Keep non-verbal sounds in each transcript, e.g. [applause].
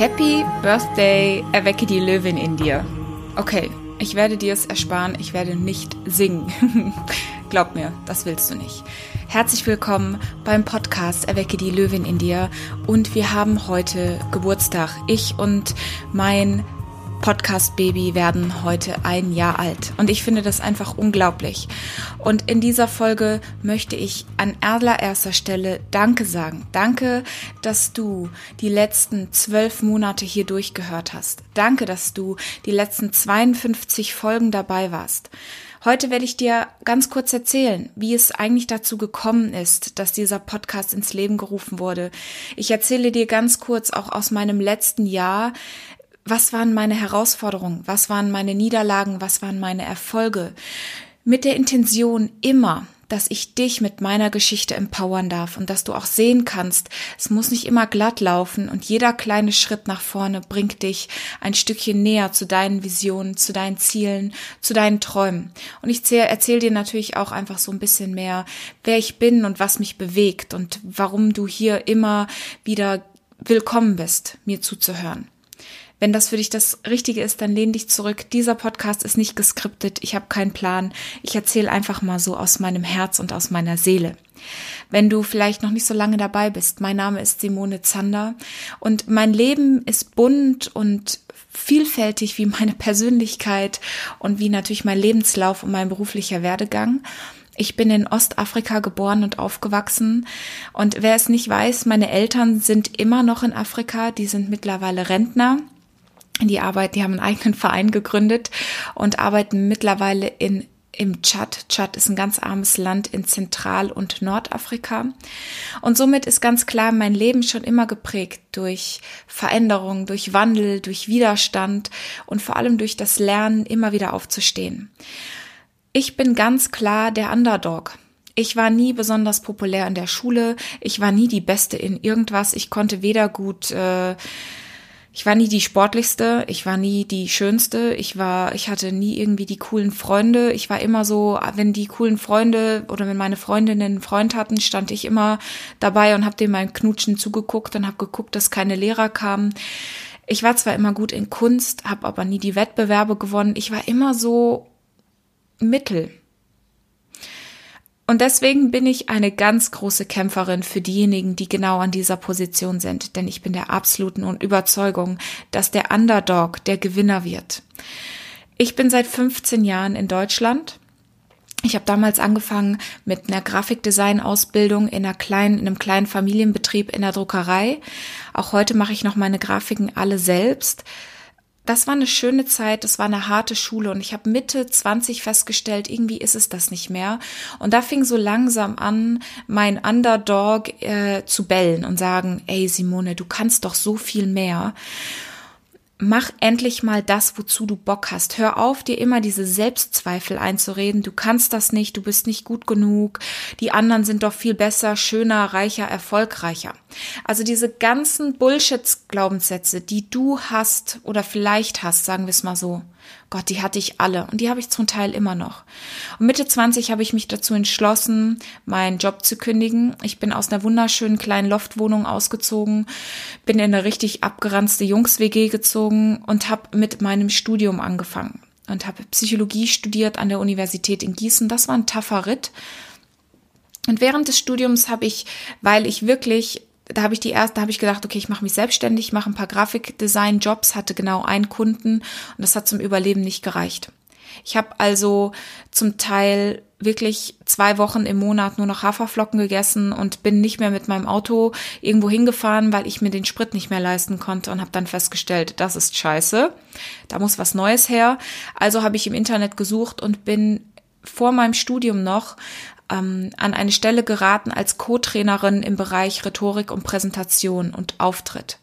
Happy Birthday, erwecke die Löwin in dir. Okay, ich werde dir es ersparen, ich werde nicht singen. [laughs] Glaub mir, das willst du nicht. Herzlich willkommen beim Podcast Erwecke die Löwin in dir und wir haben heute Geburtstag. Ich und mein Podcast Baby werden heute ein Jahr alt. Und ich finde das einfach unglaublich. Und in dieser Folge möchte ich an allererster Stelle Danke sagen. Danke, dass du die letzten zwölf Monate hier durchgehört hast. Danke, dass du die letzten 52 Folgen dabei warst. Heute werde ich dir ganz kurz erzählen, wie es eigentlich dazu gekommen ist, dass dieser Podcast ins Leben gerufen wurde. Ich erzähle dir ganz kurz auch aus meinem letzten Jahr, was waren meine Herausforderungen, was waren meine Niederlagen, was waren meine Erfolge, mit der Intention immer, dass ich dich mit meiner Geschichte empowern darf und dass du auch sehen kannst, es muss nicht immer glatt laufen und jeder kleine Schritt nach vorne bringt dich ein Stückchen näher zu deinen Visionen, zu deinen Zielen, zu deinen Träumen. Und ich erzähle dir natürlich auch einfach so ein bisschen mehr, wer ich bin und was mich bewegt und warum du hier immer wieder willkommen bist, mir zuzuhören. Wenn das für dich das Richtige ist, dann lehn dich zurück. Dieser Podcast ist nicht geskriptet. Ich habe keinen Plan. Ich erzähle einfach mal so aus meinem Herz und aus meiner Seele. Wenn du vielleicht noch nicht so lange dabei bist, mein Name ist Simone Zander und mein Leben ist bunt und vielfältig wie meine Persönlichkeit und wie natürlich mein Lebenslauf und mein beruflicher Werdegang. Ich bin in Ostafrika geboren und aufgewachsen. Und wer es nicht weiß, meine Eltern sind immer noch in Afrika. Die sind mittlerweile Rentner die Arbeit, die haben einen eigenen Verein gegründet und arbeiten mittlerweile in im Tschad. Tschad ist ein ganz armes Land in Zentral- und Nordafrika. Und somit ist ganz klar mein Leben schon immer geprägt durch Veränderung, durch Wandel, durch Widerstand und vor allem durch das Lernen, immer wieder aufzustehen. Ich bin ganz klar der Underdog. Ich war nie besonders populär in der Schule. Ich war nie die Beste in irgendwas. Ich konnte weder gut äh, ich war nie die sportlichste, ich war nie die schönste, ich war, ich hatte nie irgendwie die coolen Freunde. Ich war immer so, wenn die coolen Freunde oder wenn meine Freundinnen einen Freund hatten, stand ich immer dabei und habe dem mein Knutschen zugeguckt und habe geguckt, dass keine Lehrer kamen. Ich war zwar immer gut in Kunst, habe aber nie die Wettbewerbe gewonnen. Ich war immer so mittel. Und deswegen bin ich eine ganz große Kämpferin für diejenigen, die genau an dieser Position sind, denn ich bin der absoluten Überzeugung, dass der Underdog der Gewinner wird. Ich bin seit 15 Jahren in Deutschland. Ich habe damals angefangen mit einer Grafikdesign-Ausbildung in einer kleinen, in einem kleinen Familienbetrieb in der Druckerei. Auch heute mache ich noch meine Grafiken alle selbst das war eine schöne Zeit, das war eine harte Schule und ich habe Mitte 20 festgestellt, irgendwie ist es das nicht mehr. Und da fing so langsam an, mein Underdog äh, zu bellen und sagen, ey Simone, du kannst doch so viel mehr mach endlich mal das, wozu du Bock hast. Hör auf, dir immer diese Selbstzweifel einzureden. Du kannst das nicht, du bist nicht gut genug. Die anderen sind doch viel besser, schöner, reicher, erfolgreicher. Also diese ganzen Bullshit-Glaubenssätze, die du hast oder vielleicht hast, sagen wir es mal so. Gott, die hatte ich alle und die habe ich zum Teil immer noch. Und Mitte 20 habe ich mich dazu entschlossen, meinen Job zu kündigen. Ich bin aus einer wunderschönen kleinen Loftwohnung ausgezogen, bin in eine richtig abgeranzte Jungs-WG gezogen und habe mit meinem Studium angefangen und habe Psychologie studiert an der Universität in Gießen. Das war ein taffer Ritt. Und während des Studiums habe ich, weil ich wirklich da habe ich die erste, da habe ich gedacht, okay, ich mache mich selbstständig, mache ein paar Grafikdesign-Jobs, hatte genau einen Kunden und das hat zum Überleben nicht gereicht. Ich habe also zum Teil wirklich zwei Wochen im Monat nur noch Haferflocken gegessen und bin nicht mehr mit meinem Auto irgendwo hingefahren, weil ich mir den Sprit nicht mehr leisten konnte und habe dann festgestellt, das ist scheiße, da muss was Neues her. Also habe ich im Internet gesucht und bin vor meinem Studium noch ähm, an eine Stelle geraten als Co-Trainerin im Bereich Rhetorik und Präsentation und Auftritt.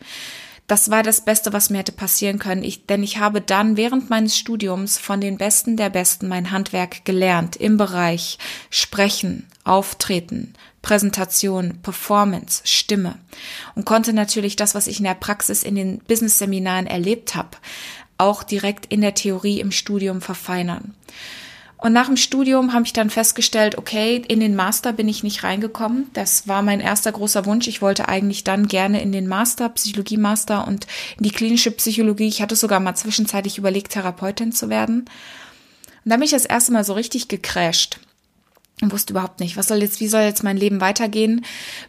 Das war das Beste, was mir hätte passieren können, ich, denn ich habe dann während meines Studiums von den Besten der Besten mein Handwerk gelernt im Bereich Sprechen, Auftreten, Präsentation, Performance, Stimme und konnte natürlich das, was ich in der Praxis in den Business-Seminaren erlebt habe, auch direkt in der Theorie im Studium verfeinern. Und nach dem Studium habe ich dann festgestellt, okay, in den Master bin ich nicht reingekommen. Das war mein erster großer Wunsch. Ich wollte eigentlich dann gerne in den Master, Psychologie-Master und in die klinische Psychologie. Ich hatte sogar mal zwischenzeitlich überlegt, Therapeutin zu werden. Und da bin ich das erste Mal so richtig gecrashed wusste überhaupt nicht, was soll jetzt, wie soll jetzt mein Leben weitergehen.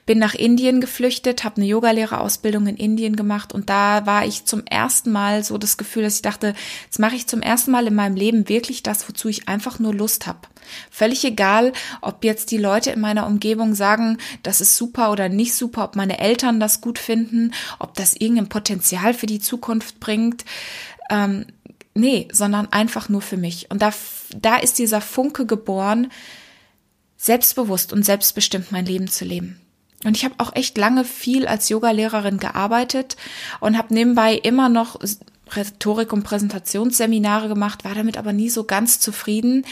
Bin nach Indien geflüchtet, habe eine Yogalehrerausbildung in Indien gemacht und da war ich zum ersten Mal so das Gefühl, dass ich dachte, jetzt mache ich zum ersten Mal in meinem Leben wirklich das, wozu ich einfach nur Lust habe. Völlig egal, ob jetzt die Leute in meiner Umgebung sagen, das ist super oder nicht super, ob meine Eltern das gut finden, ob das irgendein Potenzial für die Zukunft bringt. Ähm, nee, sondern einfach nur für mich. Und da, da ist dieser Funke geboren, selbstbewusst und selbstbestimmt mein Leben zu leben. Und ich habe auch echt lange viel als Yogalehrerin gearbeitet und habe nebenbei immer noch Rhetorik- und Präsentationsseminare gemacht, war damit aber nie so ganz zufrieden,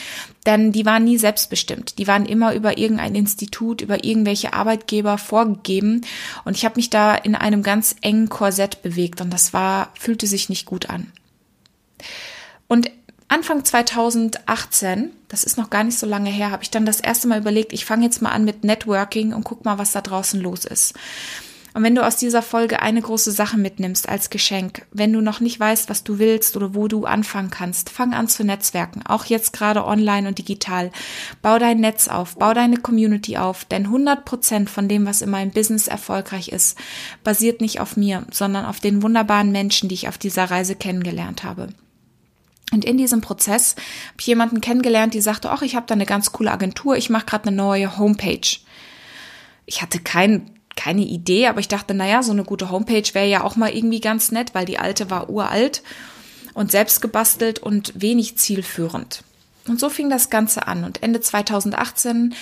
denn die waren nie selbstbestimmt. Die waren immer über irgendein Institut, über irgendwelche Arbeitgeber vorgegeben und ich habe mich da in einem ganz engen Korsett bewegt und das war fühlte sich nicht gut an. Und Anfang 2018, das ist noch gar nicht so lange her, habe ich dann das erste Mal überlegt, ich fange jetzt mal an mit Networking und guck mal, was da draußen los ist. Und wenn du aus dieser Folge eine große Sache mitnimmst als Geschenk, wenn du noch nicht weißt, was du willst oder wo du anfangen kannst, fang an zu netzwerken, auch jetzt gerade online und digital. Bau dein Netz auf, bau deine Community auf, denn 100 Prozent von dem, was in meinem Business erfolgreich ist, basiert nicht auf mir, sondern auf den wunderbaren Menschen, die ich auf dieser Reise kennengelernt habe. Und in diesem Prozess habe ich jemanden kennengelernt, die sagte, ach, ich habe da eine ganz coole Agentur, ich mache gerade eine neue Homepage. Ich hatte kein, keine Idee, aber ich dachte, naja, so eine gute Homepage wäre ja auch mal irgendwie ganz nett, weil die alte war uralt und selbst gebastelt und wenig zielführend. Und so fing das Ganze an. Und Ende 2018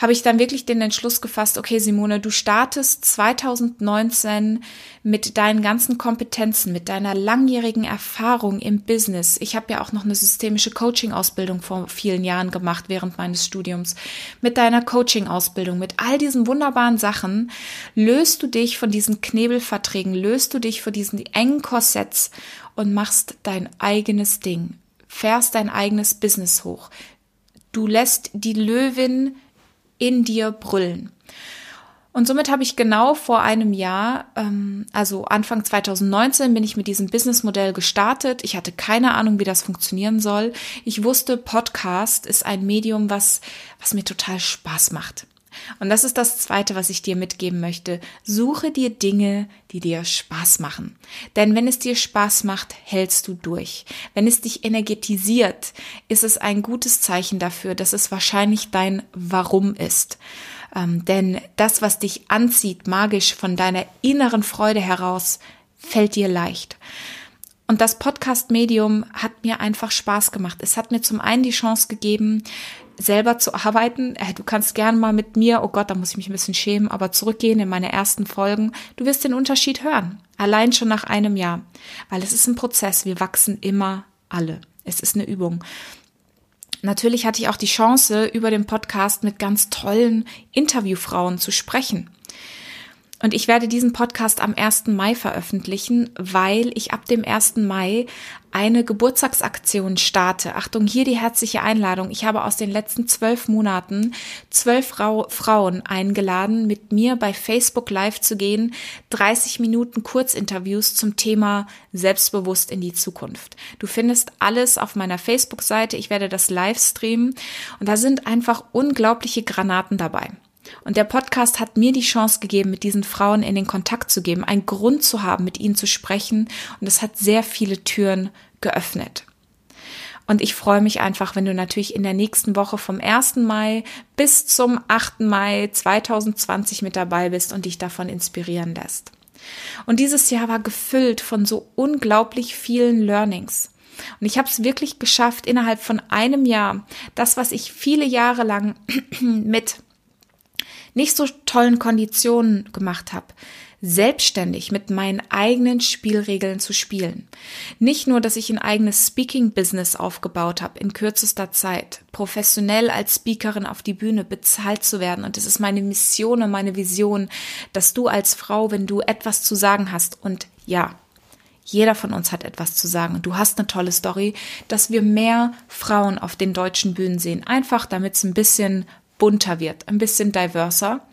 habe ich dann wirklich den Entschluss gefasst, okay, Simone, du startest 2019 mit deinen ganzen Kompetenzen, mit deiner langjährigen Erfahrung im Business. Ich habe ja auch noch eine systemische Coaching-Ausbildung vor vielen Jahren gemacht während meines Studiums. Mit deiner Coaching-Ausbildung, mit all diesen wunderbaren Sachen löst du dich von diesen Knebelverträgen, löst du dich von diesen engen Korsetts und machst dein eigenes Ding fährst dein eigenes Business hoch. Du lässt die Löwin in dir brüllen. Und somit habe ich genau vor einem Jahr, ähm, also Anfang 2019, bin ich mit diesem Businessmodell gestartet. Ich hatte keine Ahnung, wie das funktionieren soll. Ich wusste, Podcast ist ein Medium, was, was mir total Spaß macht. Und das ist das Zweite, was ich dir mitgeben möchte. Suche dir Dinge, die dir Spaß machen. Denn wenn es dir Spaß macht, hältst du durch. Wenn es dich energetisiert, ist es ein gutes Zeichen dafür, dass es wahrscheinlich dein Warum ist. Ähm, denn das, was dich anzieht, magisch von deiner inneren Freude heraus, fällt dir leicht. Und das Podcast-Medium hat mir einfach Spaß gemacht. Es hat mir zum einen die Chance gegeben, selber zu arbeiten. Du kannst gern mal mit mir, oh Gott, da muss ich mich ein bisschen schämen, aber zurückgehen in meine ersten Folgen. Du wirst den Unterschied hören. Allein schon nach einem Jahr. Weil es ist ein Prozess. Wir wachsen immer alle. Es ist eine Übung. Natürlich hatte ich auch die Chance, über den Podcast mit ganz tollen Interviewfrauen zu sprechen. Und ich werde diesen Podcast am 1. Mai veröffentlichen, weil ich ab dem 1. Mai eine Geburtstagsaktion starte. Achtung, hier die herzliche Einladung. Ich habe aus den letzten zwölf Monaten zwölf Frau, Frauen eingeladen, mit mir bei Facebook Live zu gehen, 30 Minuten Kurzinterviews zum Thema Selbstbewusst in die Zukunft. Du findest alles auf meiner Facebook-Seite. Ich werde das live streamen und da sind einfach unglaubliche Granaten dabei. Und der Podcast hat mir die Chance gegeben, mit diesen Frauen in den Kontakt zu geben, einen Grund zu haben, mit ihnen zu sprechen. Und es hat sehr viele Türen geöffnet. Und ich freue mich einfach, wenn du natürlich in der nächsten Woche vom 1. Mai bis zum 8. Mai 2020 mit dabei bist und dich davon inspirieren lässt. Und dieses Jahr war gefüllt von so unglaublich vielen Learnings. Und ich habe es wirklich geschafft, innerhalb von einem Jahr das, was ich viele Jahre lang [clears throat] mit nicht so tollen Konditionen gemacht habe, selbstständig mit meinen eigenen Spielregeln zu spielen. Nicht nur, dass ich ein eigenes Speaking-Business aufgebaut habe in kürzester Zeit, professionell als Speakerin auf die Bühne bezahlt zu werden. Und es ist meine Mission und meine Vision, dass du als Frau, wenn du etwas zu sagen hast und ja, Jeder von uns hat etwas zu sagen du hast eine tolle Story, dass wir mehr Frauen auf den deutschen Bühnen sehen. Einfach damit es ein bisschen bunter wird, ein bisschen diverser.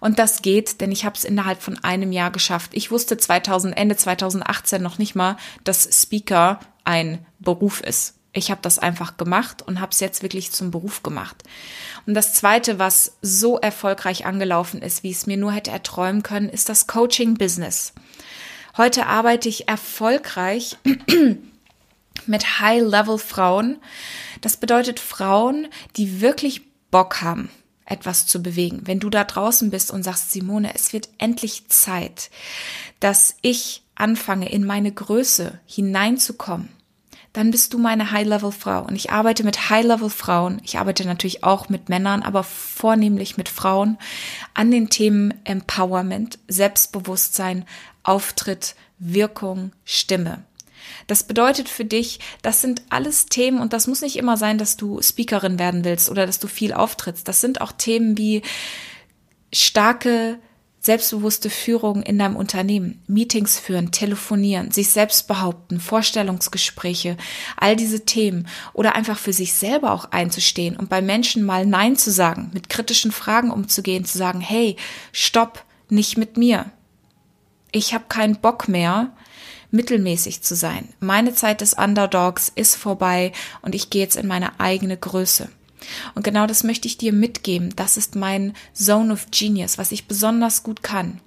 Und das geht, denn ich habe es innerhalb von einem Jahr geschafft. Ich wusste 2000, Ende 2018 noch nicht mal, dass Speaker ein Beruf ist. Ich habe das einfach gemacht und habe es jetzt wirklich zum Beruf gemacht. Und das Zweite, was so erfolgreich angelaufen ist, wie es mir nur hätte erträumen können, ist das Coaching-Business. Heute arbeite ich erfolgreich [clears throat] mit High-Level-Frauen. Das bedeutet Frauen, die wirklich Bock haben, etwas zu bewegen. Wenn du da draußen bist und sagst, Simone, es wird endlich Zeit, dass ich anfange, in meine Größe hineinzukommen, dann bist du meine High-Level-Frau. Und ich arbeite mit High-Level-Frauen. Ich arbeite natürlich auch mit Männern, aber vornehmlich mit Frauen an den Themen Empowerment, Selbstbewusstsein, Auftritt, Wirkung, Stimme. Das bedeutet für dich, das sind alles Themen und das muss nicht immer sein, dass du Speakerin werden willst oder dass du viel auftrittst. Das sind auch Themen wie starke selbstbewusste Führung in deinem Unternehmen, Meetings führen, telefonieren, sich selbst behaupten, Vorstellungsgespräche, all diese Themen oder einfach für sich selber auch einzustehen und bei Menschen mal Nein zu sagen, mit kritischen Fragen umzugehen, zu sagen, hey, stopp, nicht mit mir. Ich habe keinen Bock mehr, mittelmäßig zu sein. Meine Zeit des Underdogs ist vorbei und ich gehe jetzt in meine eigene Größe. Und genau das möchte ich dir mitgeben. Das ist mein Zone of Genius, was ich besonders gut kann,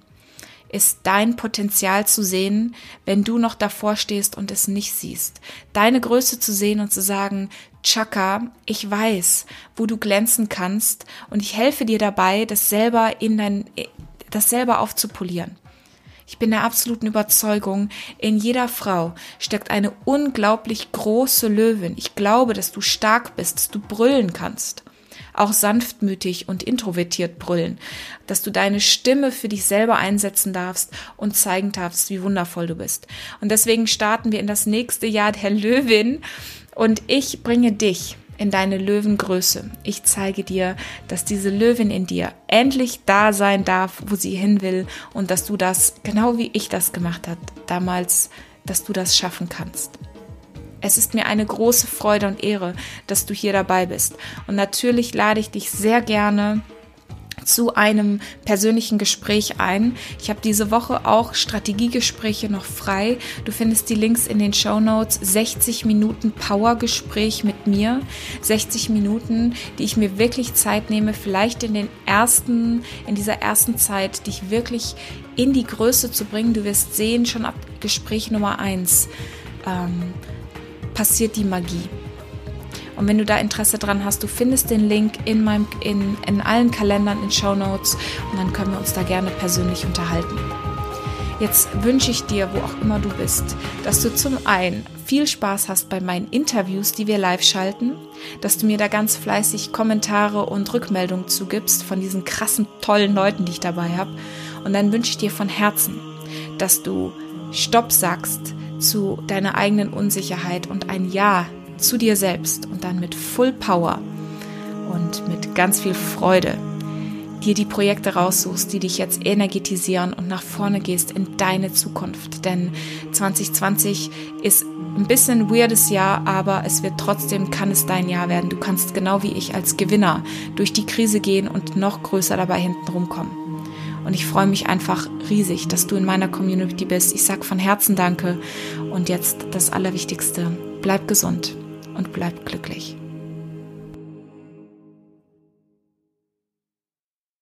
ist dein Potenzial zu sehen, wenn du noch davor stehst und es nicht siehst. Deine Größe zu sehen und zu sagen, Chaka, ich weiß, wo du glänzen kannst und ich helfe dir dabei, das selber in dein, das selber aufzupolieren. Ich bin der absoluten Überzeugung, in jeder Frau steckt eine unglaublich große Löwin. Ich glaube, dass du stark bist, dass du brüllen kannst. Auch sanftmütig und introvertiert brüllen. Dass du deine Stimme für dich selber einsetzen darfst und zeigen darfst, wie wundervoll du bist. Und deswegen starten wir in das nächste Jahr der Löwin und ich bringe dich in deine Löwengröße. Ich zeige dir, dass diese Löwin in dir endlich da sein darf, wo sie hin will und dass du das, genau wie ich das gemacht habe damals, dass du das schaffen kannst. Es ist mir eine große Freude und Ehre, dass du hier dabei bist. Und natürlich lade ich dich sehr gerne zu einem persönlichen Gespräch ein. Ich habe diese Woche auch Strategiegespräche noch frei. Du findest die Links in den Show Notes. 60 Minuten Powergespräch mit mir. 60 Minuten, die ich mir wirklich Zeit nehme, vielleicht in den ersten, in dieser ersten Zeit, dich wirklich in die Größe zu bringen. Du wirst sehen, schon ab Gespräch Nummer eins ähm, passiert die Magie. Und wenn du da Interesse dran hast, du findest den Link in, meinem, in, in allen Kalendern, in Show Notes und dann können wir uns da gerne persönlich unterhalten. Jetzt wünsche ich dir, wo auch immer du bist, dass du zum einen viel Spaß hast bei meinen Interviews, die wir live schalten, dass du mir da ganz fleißig Kommentare und Rückmeldungen zugibst von diesen krassen, tollen Leuten, die ich dabei habe. Und dann wünsche ich dir von Herzen, dass du Stopp sagst zu deiner eigenen Unsicherheit und ein Ja zu dir selbst und dann mit Full Power und mit ganz viel Freude dir die Projekte raussuchst, die dich jetzt energetisieren und nach vorne gehst in deine Zukunft. Denn 2020 ist ein bisschen weirdes Jahr, aber es wird trotzdem, kann es dein Jahr werden. Du kannst genau wie ich als Gewinner durch die Krise gehen und noch größer dabei hinten rumkommen. Und ich freue mich einfach riesig, dass du in meiner Community bist. Ich sag von Herzen Danke. Und jetzt das Allerwichtigste. Bleib gesund und bleib glücklich.